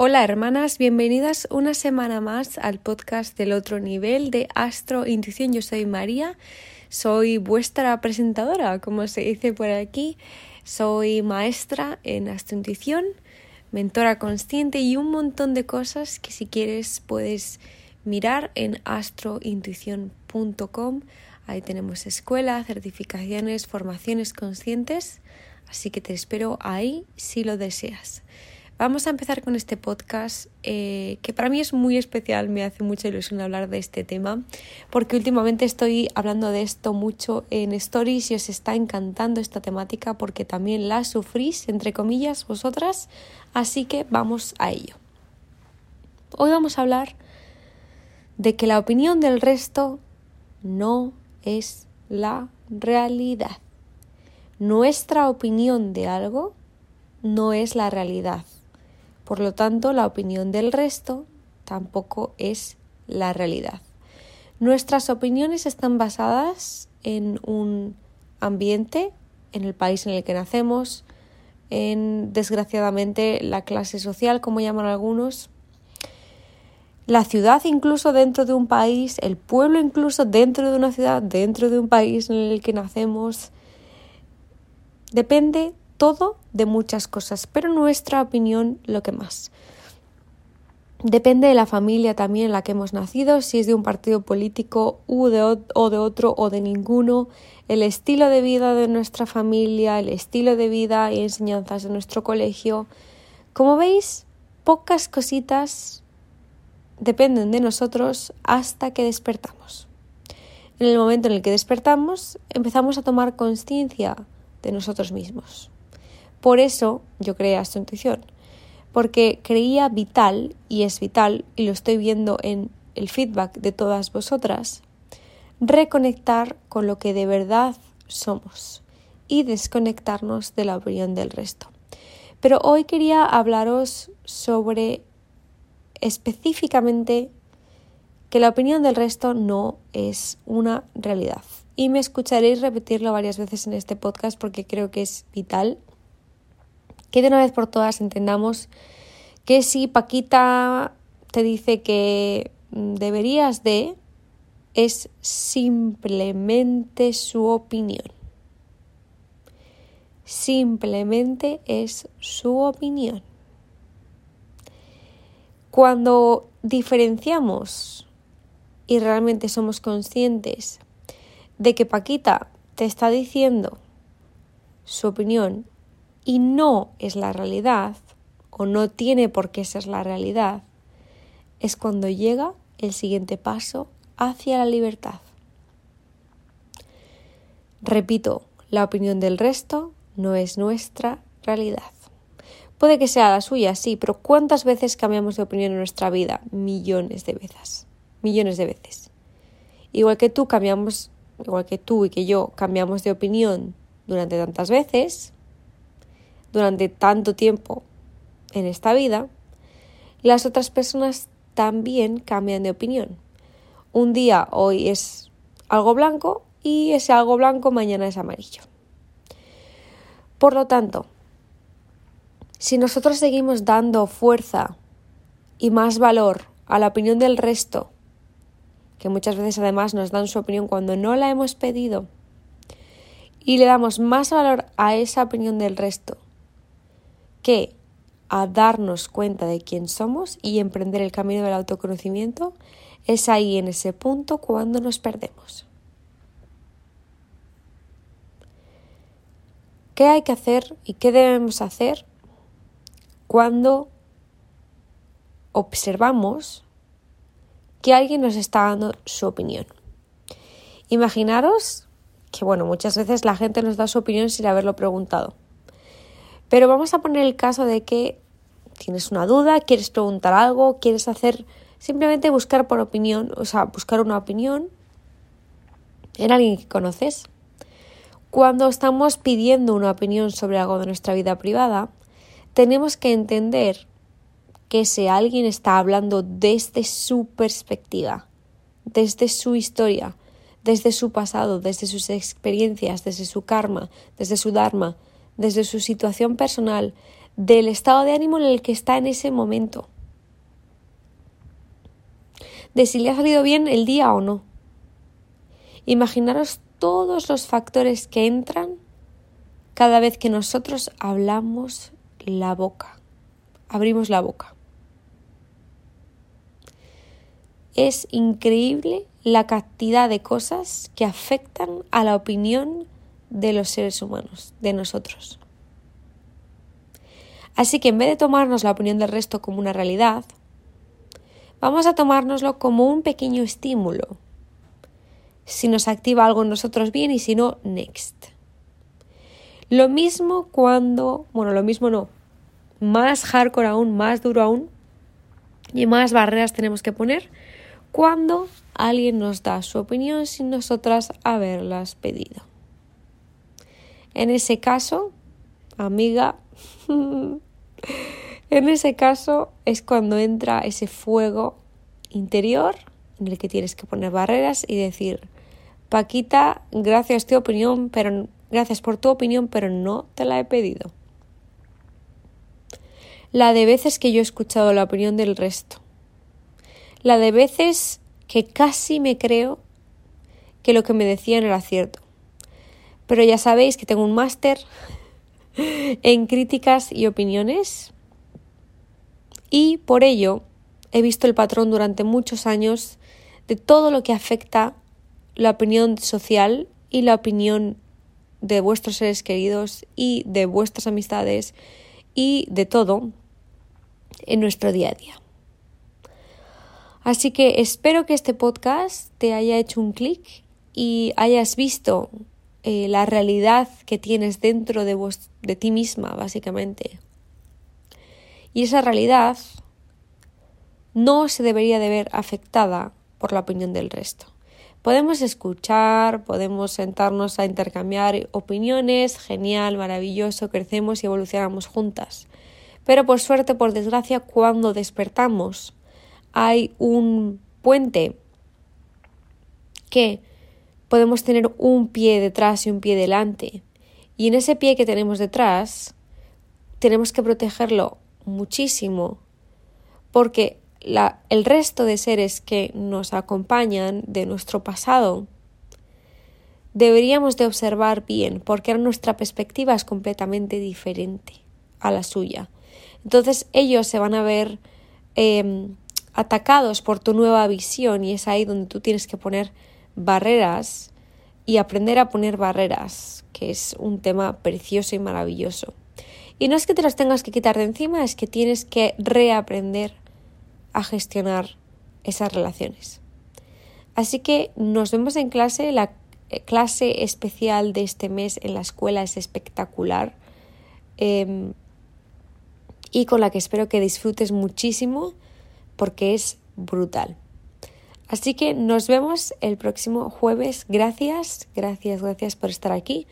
Hola hermanas, bienvenidas una semana más al podcast del otro nivel de Astro Intuición. Yo soy María, soy vuestra presentadora, como se dice por aquí. Soy maestra en Astro Intuición, mentora consciente y un montón de cosas que si quieres puedes mirar en astrointuición.com. Ahí tenemos escuela, certificaciones, formaciones conscientes, así que te espero ahí si lo deseas. Vamos a empezar con este podcast eh, que para mí es muy especial, me hace mucha ilusión hablar de este tema porque últimamente estoy hablando de esto mucho en stories y os está encantando esta temática porque también la sufrís, entre comillas, vosotras, así que vamos a ello. Hoy vamos a hablar de que la opinión del resto no es la realidad. Nuestra opinión de algo no es la realidad. Por lo tanto, la opinión del resto tampoco es la realidad. Nuestras opiniones están basadas en un ambiente, en el país en el que nacemos, en desgraciadamente la clase social, como llaman algunos, la ciudad incluso dentro de un país, el pueblo incluso dentro de una ciudad, dentro de un país en el que nacemos. Depende todo de muchas cosas, pero nuestra opinión lo que más. Depende de la familia también en la que hemos nacido, si es de un partido político o de otro o de ninguno, el estilo de vida de nuestra familia, el estilo de vida y enseñanzas de nuestro colegio. Como veis, pocas cositas dependen de nosotros hasta que despertamos. En el momento en el que despertamos, empezamos a tomar conciencia de nosotros mismos. Por eso yo creé esta intuición, porque creía vital, y es vital, y lo estoy viendo en el feedback de todas vosotras, reconectar con lo que de verdad somos y desconectarnos de la opinión del resto. Pero hoy quería hablaros sobre específicamente que la opinión del resto no es una realidad. Y me escucharéis repetirlo varias veces en este podcast porque creo que es vital que de una vez por todas entendamos que si Paquita te dice que mm, deberías de, es simplemente su opinión. Simplemente es su opinión. Cuando diferenciamos y realmente somos conscientes de que Paquita te está diciendo su opinión y no es la realidad, o no tiene por qué ser la realidad, es cuando llega el siguiente paso hacia la libertad. Repito, la opinión del resto no es nuestra realidad. Puede que sea la suya, sí, pero ¿cuántas veces cambiamos de opinión en nuestra vida? Millones de veces. Millones de veces. Igual que tú cambiamos, igual que tú y que yo cambiamos de opinión durante tantas veces, durante tanto tiempo en esta vida, las otras personas también cambian de opinión. Un día hoy es algo blanco y ese algo blanco mañana es amarillo. Por lo tanto, si nosotros seguimos dando fuerza y más valor a la opinión del resto, que muchas veces además nos dan su opinión cuando no la hemos pedido, y le damos más valor a esa opinión del resto que a darnos cuenta de quién somos y emprender el camino del autoconocimiento, es ahí en ese punto cuando nos perdemos. ¿Qué hay que hacer y qué debemos hacer cuando observamos que alguien nos está dando su opinión? Imaginaros que, bueno, muchas veces la gente nos da su opinión sin haberlo preguntado. Pero vamos a poner el caso de que tienes una duda, quieres preguntar algo, quieres hacer simplemente buscar por opinión, o sea, buscar una opinión en alguien que conoces. Cuando estamos pidiendo una opinión sobre algo de nuestra vida privada, tenemos que entender que ese alguien está hablando desde su perspectiva, desde su historia, desde su pasado, desde sus experiencias, desde su karma, desde su dharma, desde su situación personal, del estado de ánimo en el que está en ese momento. De si le ha salido bien el día o no. Imaginaros todos los factores que entran cada vez que nosotros hablamos la boca, abrimos la boca. Es increíble la cantidad de cosas que afectan a la opinión de los seres humanos, de nosotros. Así que en vez de tomarnos la opinión del resto como una realidad, vamos a tomárnoslo como un pequeño estímulo. Si nos activa algo en nosotros bien y si no, next. Lo mismo cuando, bueno, lo mismo no, más hardcore aún, más duro aún, y más barreras tenemos que poner cuando alguien nos da su opinión sin nosotras haberlas pedido. En ese caso, amiga, en ese caso es cuando entra ese fuego interior en el que tienes que poner barreras y decir, Paquita, gracias tu opinión, pero gracias por tu opinión, pero no te la he pedido. La de veces que yo he escuchado la opinión del resto. La de veces que casi me creo que lo que me decían era cierto. Pero ya sabéis que tengo un máster en críticas y opiniones y por ello he visto el patrón durante muchos años de todo lo que afecta la opinión social y la opinión de vuestros seres queridos y de vuestras amistades y de todo en nuestro día a día. Así que espero que este podcast te haya hecho un clic y hayas visto eh, la realidad que tienes dentro de, de ti misma, básicamente. Y esa realidad no se debería de ver afectada por la opinión del resto. Podemos escuchar, podemos sentarnos a intercambiar opiniones, genial, maravilloso, crecemos y evolucionamos juntas. Pero por suerte, por desgracia, cuando despertamos hay un puente que podemos tener un pie detrás y un pie delante. Y en ese pie que tenemos detrás tenemos que protegerlo muchísimo porque el resto de seres que nos acompañan de nuestro pasado deberíamos de observar bien porque nuestra perspectiva es completamente diferente a la suya. Entonces ellos se van a ver em, atacados por tu nueva visión y es ahí donde tú tienes que poner barreras y aprender a poner barreras, que es un tema precioso y maravilloso. Y no es que te las tengas que quitar de encima, es que tienes que reaprender a gestionar esas relaciones. Así que nos vemos en clase. La eh, clase especial de este mes en la escuela es espectacular em, y con la que espero que disfrutes muchísimo porque es brutal. Así que nos vemos el próximo jueves. Gracias, gracias, gracias por estar aquí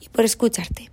y por escucharte.